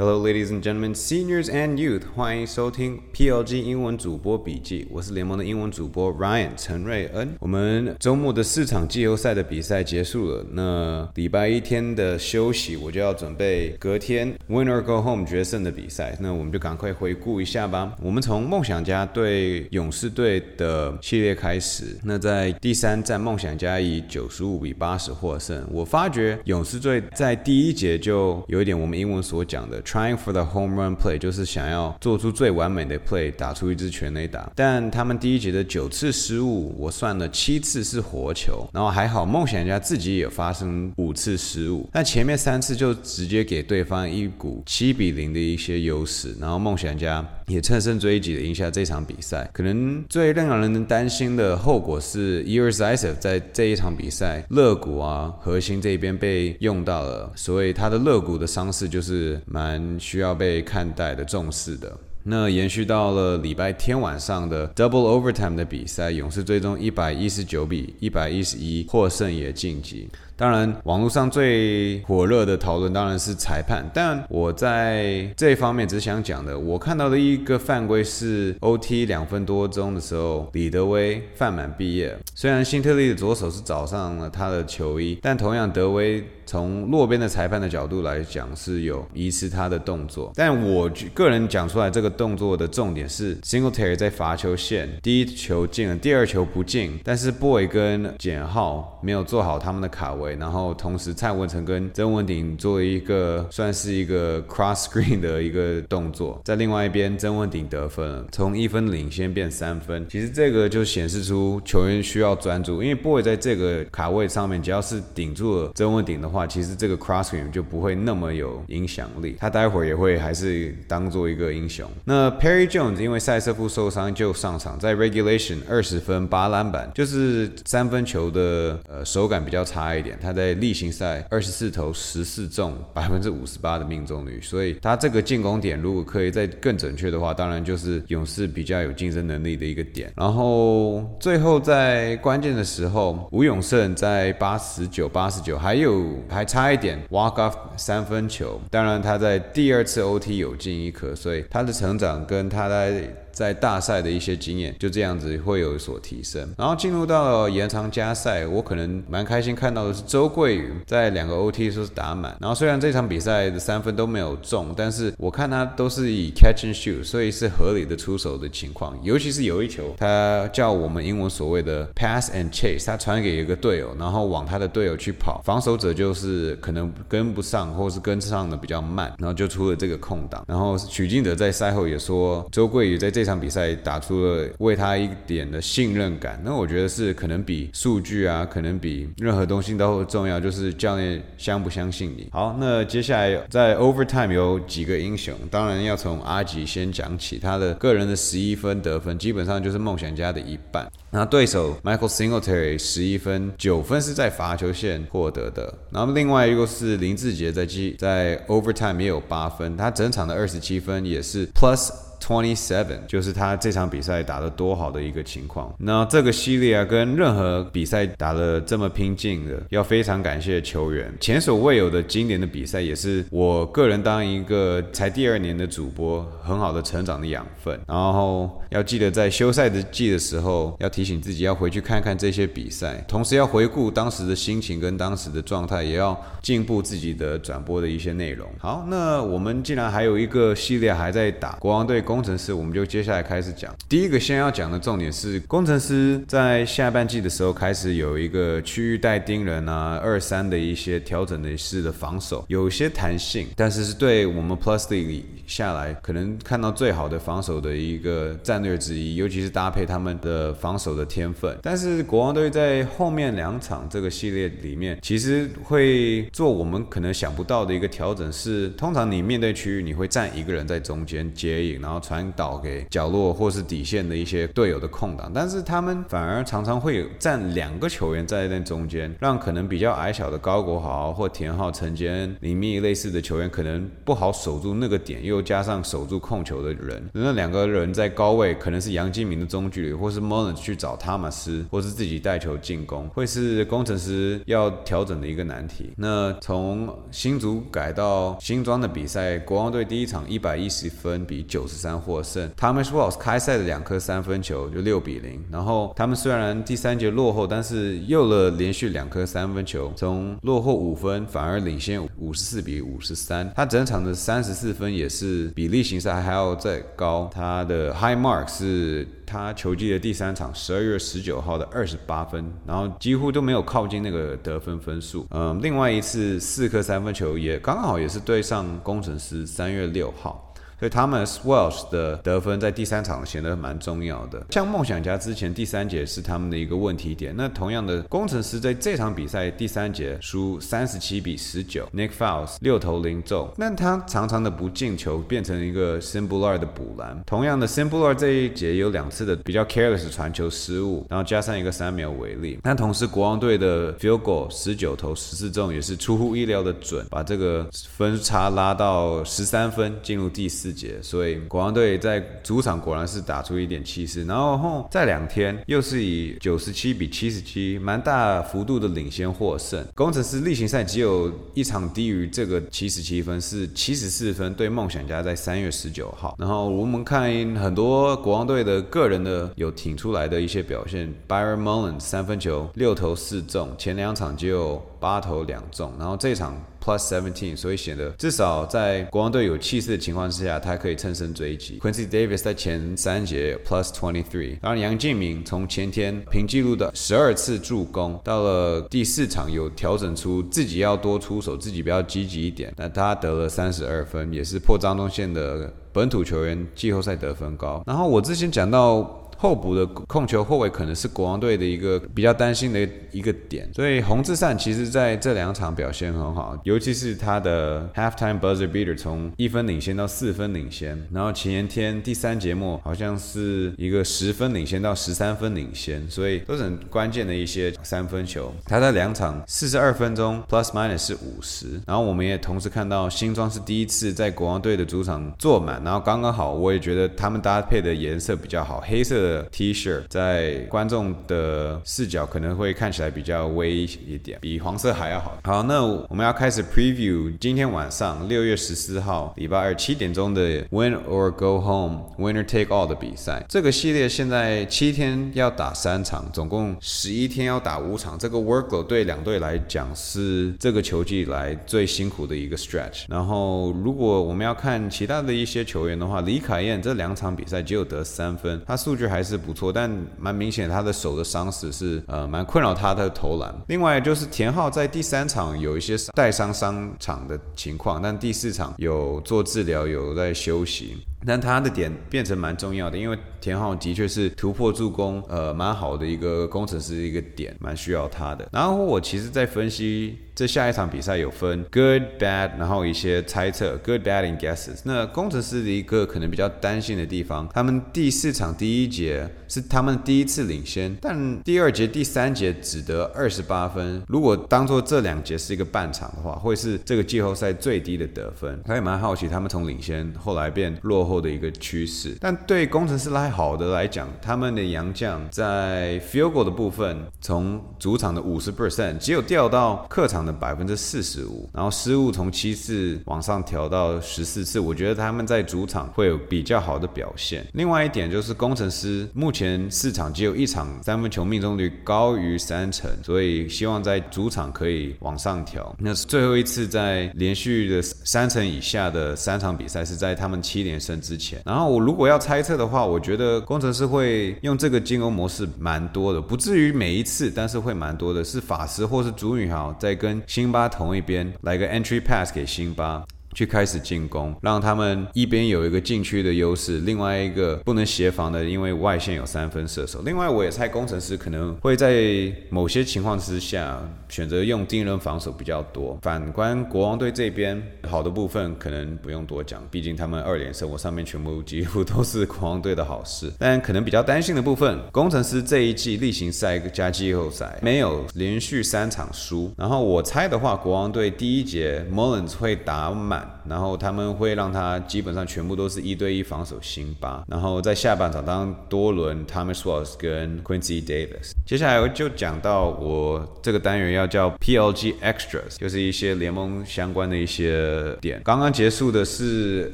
Hello, ladies and gentlemen, seniors and youth，欢迎收听 PLG 英文主播笔记。我是联盟的英文主播 Ryan 陈瑞恩。我们周末的四场季后赛的比赛结束了，那礼拜一天的休息，我就要准备隔天 Winner Go Home 决胜的比赛。那我们就赶快回顾一下吧。我们从梦想家对勇士队的系列开始。那在第三战，梦想家以九十五比八十获胜。我发觉勇士队在第一节就有一点我们英文所讲的。Trying for the home run play 就是想要做出最完美的 play，打出一支全垒打。但他们第一节的九次失误，我算了七次是活球，然后还好梦想家自己也发生五次失误，但前面三次就直接给对方一股七比零的一些优势，然后梦想家也乘胜追击的赢下这场比赛。可能最让人担心的后果是 e r s i s e 在这一场比赛肋骨啊核心这边被用到了，所以他的肋骨的伤势就是蛮。需要被看待的、重视的。那延续到了礼拜天晚上的 Double Overtime 的比赛，勇士最终一百一十九比一百一十一获胜，也晋级。当然，网络上最火热的讨论当然是裁判，但我在这方面只想讲的，我看到的一个犯规是 OT 两分多钟的时候，李德威犯满毕业。虽然辛特利的左手是找上了他的球衣，但同样德威从落边的裁判的角度来讲是有疑似他的动作。但我个人讲出来这个动作的重点是 Singletary 在罚球线第一球进了，第二球不进，但是 Boy 跟简浩没有做好他们的卡位。然后同时，蔡文成跟曾文鼎做一个算是一个 cross screen 的一个动作，在另外一边，曾文鼎得分，从一分领先变三分。其实这个就显示出球员需要专注，因为 boy 在这个卡位上面，只要是顶住了曾文鼎的话，其实这个 cross screen 就不会那么有影响力。他待会儿也会还是当做一个英雄。那 Perry Jones 因为赛瑟夫受伤就上场，在 regulation 二十分八篮板，就是三分球的呃手感比较差一点。他在例行赛二十四投十四中，百分之五十八的命中率，所以他这个进攻点如果可以再更准确的话，当然就是勇士比较有竞争能力的一个点。然后最后在关键的时候，吴永胜在八十九八十九，还有还差一点 walk off 三分球，当然他在第二次 OT 有进一颗，所以他的成长跟他在。在大赛的一些经验就这样子会有所提升，然后进入到了延长加赛，我可能蛮开心看到的是周桂宇在两个 OT 说是打满，然后虽然这场比赛的三分都没有中，但是我看他都是以 catch and shoot，所以是合理的出手的情况，尤其是有一球，他叫我们英文所谓的 pass and chase，他传给一个队友，然后往他的队友去跑，防守者就是可能跟不上，或是跟上的比较慢，然后就出了这个空档，然后许晋哲在赛后也说周桂宇在这。这场比赛打出了为他一点的信任感，那我觉得是可能比数据啊，可能比任何东西都重要，就是教练相不相信你。好，那接下来在 overtime 有几个英雄，当然要从阿吉先讲起，他的个人的十一分得分基本上就是梦想家的一半。那对手 Michael Singletary 十一分九分是在罚球线获得的，然后另外一个是林志杰在基在 overtime 也有八分，他整场的二十七分也是 plus。Twenty seven 就是他这场比赛打得多好的一个情况。那这个系列啊，跟任何比赛打得这么拼劲的，要非常感谢球员，前所未有的经典的比赛，也是我个人当一个才第二年的主播很好的成长的养分。然后要记得在休赛的季的时候，要提醒自己要回去看看这些比赛，同时要回顾当时的心情跟当时的状态，也要进步自己的转播的一些内容。好，那我们既然还有一个系列还在打国王队。工程师，我们就接下来开始讲。第一个先要讲的重点是，工程师在下半季的时候开始有一个区域带盯人啊、二三的一些调整的式的防守，有些弹性，但是是对我们 Plus 里下来可能看到最好的防守的一个战略之一，尤其是搭配他们的防守的天分。但是国王队在后面两场这个系列里面，其实会做我们可能想不到的一个调整，是通常你面对区域，你会站一个人在中间接应，然后。传导给角落或是底线的一些队友的空档，但是他们反而常常会有站两个球员在那中间，让可能比较矮小的高国豪或田浩、陈坚、林密类似的球员可能不好守住那个点，又加上守住控球的人，那两个人在高位可能是杨金明的中距离，或是 m o l l e n 去找塔马斯，或是自己带球进攻，会是工程师要调整的一个难题。那从新竹改到新庄的比赛，国王队第一场一百一十分比九十三获胜，Thomas Wells 开赛的两颗三分球就六比零，然后他们虽然第三节落后，但是又了连续两颗三分球，从落后五分反而领先五十四比五十三，他整场的三十四分也是比例形赛还要再高，他的 High Mark 是。他球季的第三场，十二月十九号的二十八分，然后几乎都没有靠近那个得分分数。嗯，另外一次四颗三分球也刚好也是对上工程师，三月六号。所以 Thomas Welsh 的得分在第三场显得蛮重要的。像梦想家之前第三节是他们的一个问题点。那同样的，工程师在这场比赛第三节输三十七比十九，Nick Fouls 六投零中。那他常常的不进球变成一个 Simbular 的补篮。同样的，Simbular 这一节有两次的比较 careless 传球失误，然后加上一个三秒违例。那同时国王队的 Field Goal 十九投十四中也是出乎意料的准，把这个分差拉到十三分，进入第四。节，所以国王队在主场果然是打出一点气势，然后后在两天又是以九十七比七十七，蛮大幅度的领先获胜。工程师例行赛只有一场低于这个七十七分，是七十四分对梦想家在三月十九号。然后我们看很多国王队的个人的有挺出来的一些表现，Byron Mullins 三分球六投四中，前两场只有八投两中，然后这场。Plus seventeen，所以显得至少在国王队有气势的情况之下，他可以乘胜追击。Quincy Davis 在前三节 Plus twenty three，当然杨敬明从前天平记录的十二次助攻，到了第四场有调整出自己要多出手，自己比较积极一点，那他得了三十二分，也是破张东宪的本土球员季后赛得分高。然后我之前讲到。候补的控球后卫可能是国王队的一个比较担心的一个点，所以洪志善其实在这两场表现很好，尤其是他的 halftime buzzer beater 从一分领先到四分领先，然后前天第三节末好像是一个十分领先到十三分领先，所以都是很关键的一些三分球。他在两场四十二分钟 plus minus 是五十，然后我们也同时看到新庄是第一次在国王队的主场坐满，然后刚刚好，我也觉得他们搭配的颜色比较好，黑色的。T 恤在观众的视角可能会看起来比较微一点，比黄色还要好。好，那我们要开始 preview 今天晚上六月十四号礼拜二七点钟的 Win or Go Home Winner Take All 的比赛。这个系列现在七天要打三场，总共十一天要打五场。这个 workload 对两队来讲是这个球季来最辛苦的一个 stretch。然后如果我们要看其他的一些球员的话，李凯燕这两场比赛只有得三分，他数据还。还是不错，但蛮明显，他的手的伤势是呃蛮困扰他的投篮。另外就是田浩在第三场有一些带伤伤场的情况，但第四场有做治疗，有在休息。但他的点变成蛮重要的，因为田浩的确是突破助攻，呃，蛮好的一个工程师一个点，蛮需要他的。然后我其实，在分析这下一场比赛有分 good bad，然后一些猜测 good bad and guesses。那工程师的一个可能比较担心的地方，他们第四场第一节是他们第一次领先，但第二节、第三节只得二十八分。如果当做这两节是一个半场的话，会是这个季后赛最低的得分。他也蛮好奇，他们从领先后来变落。后的一个趋势，但对工程师来好的来讲，他们的洋将在 field goal 的部分，从主场的五十 percent 只有掉到客场的百分之四十五，然后失误从七次往上调到十四次，我觉得他们在主场会有比较好的表现。另外一点就是工程师目前四场只有一场三分球命中率高于三成，所以希望在主场可以往上调。那是最后一次在连续的三成以下的三场比赛是在他们七连胜。之前，然后我如果要猜测的话，我觉得工程师会用这个金融模式蛮多的，不至于每一次，但是会蛮多的，是法师或是主女豪在跟辛巴同一边来个 entry pass 给辛巴。去开始进攻，让他们一边有一个禁区的优势，另外一个不能协防的，因为外线有三分射手。另外，我也猜工程师可能会在某些情况之下选择用盯人防守比较多。反观国王队这边，好的部分可能不用多讲，毕竟他们二连胜，我上面全部几乎都是国王队的好事。但可能比较担心的部分，工程师这一季例行赛加季后赛没有连续三场输。然后我猜的话，国王队第一节 Mullins 会打满。God. 然后他们会让他基本上全部都是一对一防守辛巴，然后在下半场当多伦 Thomas Walls 跟 Quincy Davis。接下来我就讲到我这个单元要叫 PLG Extras，就是一些联盟相关的一些点。刚刚结束的是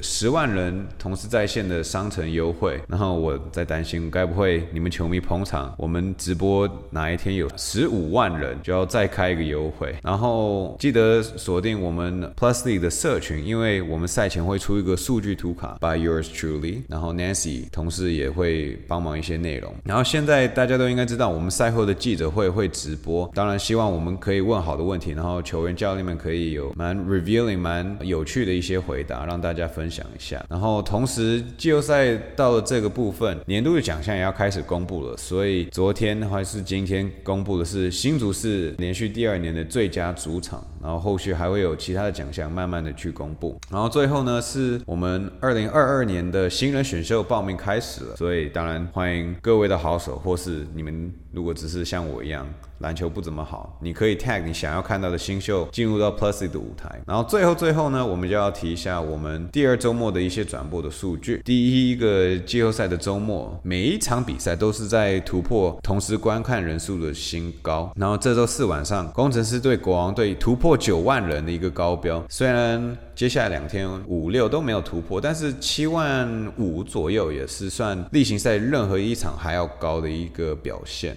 十万人同时在线的商城优惠，然后我在担心该不会你们球迷捧场，我们直播哪一天有十五万人就要再开一个优惠，然后记得锁定我们 Plusly 的社群。因为因为我们赛前会出一个数据图卡，by yours truly，然后 Nancy 同事也会帮忙一些内容。然后现在大家都应该知道，我们赛后的记者会会直播，当然希望我们可以问好的问题，然后球员教练们可以有蛮 revealing 蛮有趣的一些回答，让大家分享一下。然后同时季后赛到了这个部分，年度的奖项也要开始公布了，所以昨天还是今天公布的是新竹是连续第二年的最佳主场。然后后续还会有其他的奖项，慢慢的去公布。然后最后呢，是我们二零二二年的新人选秀报名开始了，所以当然欢迎各位的好手，或是你们如果只是像我一样。篮球不怎么好，你可以 tag 你想要看到的新秀进入到 Plusy 的舞台。然后最后最后呢，我们就要提一下我们第二周末的一些转播的数据。第一个季后赛的周末，每一场比赛都是在突破同时观看人数的新高。然后这周四晚上，工程师队国王队突破九万人的一个高标。虽然接下来两天五六都没有突破，但是七万五左右也是算例行赛任何一场还要高的一个表现。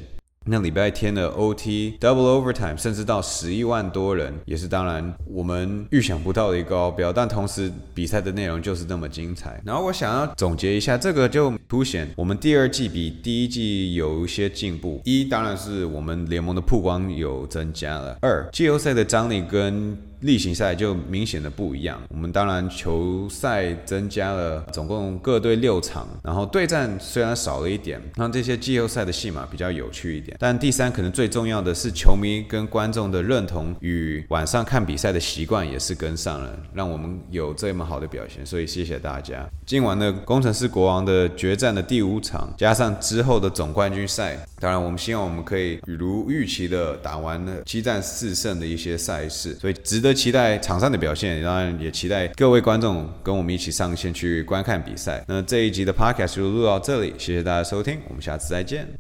那礼拜天的 OT Double Overtime，甚至到十一万多人，也是当然我们预想不到的一个高标。但同时比赛的内容就是那么精彩。然后我想要总结一下，这个就凸显我们第二季比第一季有一些进步。一当然是我们联盟的曝光有增加了。二季后赛的张力跟例行赛就明显的不一样。我们当然球赛增加了，总共各队六场，然后对战虽然少了一点，让这些季后赛的戏码比较有趣一点。但第三，可能最重要的是球迷跟观众的认同与晚上看比赛的习惯也是跟上了，让我们有这么好的表现。所以谢谢大家。今晚的工程师国王的决战的第五场，加上之后的总冠军赛，当然我们希望我们可以如预期的打完了七战四胜的一些赛事，所以值得。期待场上的表现，当然也期待各位观众跟我们一起上线去观看比赛。那这一集的 podcast 就录到这里，谢谢大家收听，我们下次再见。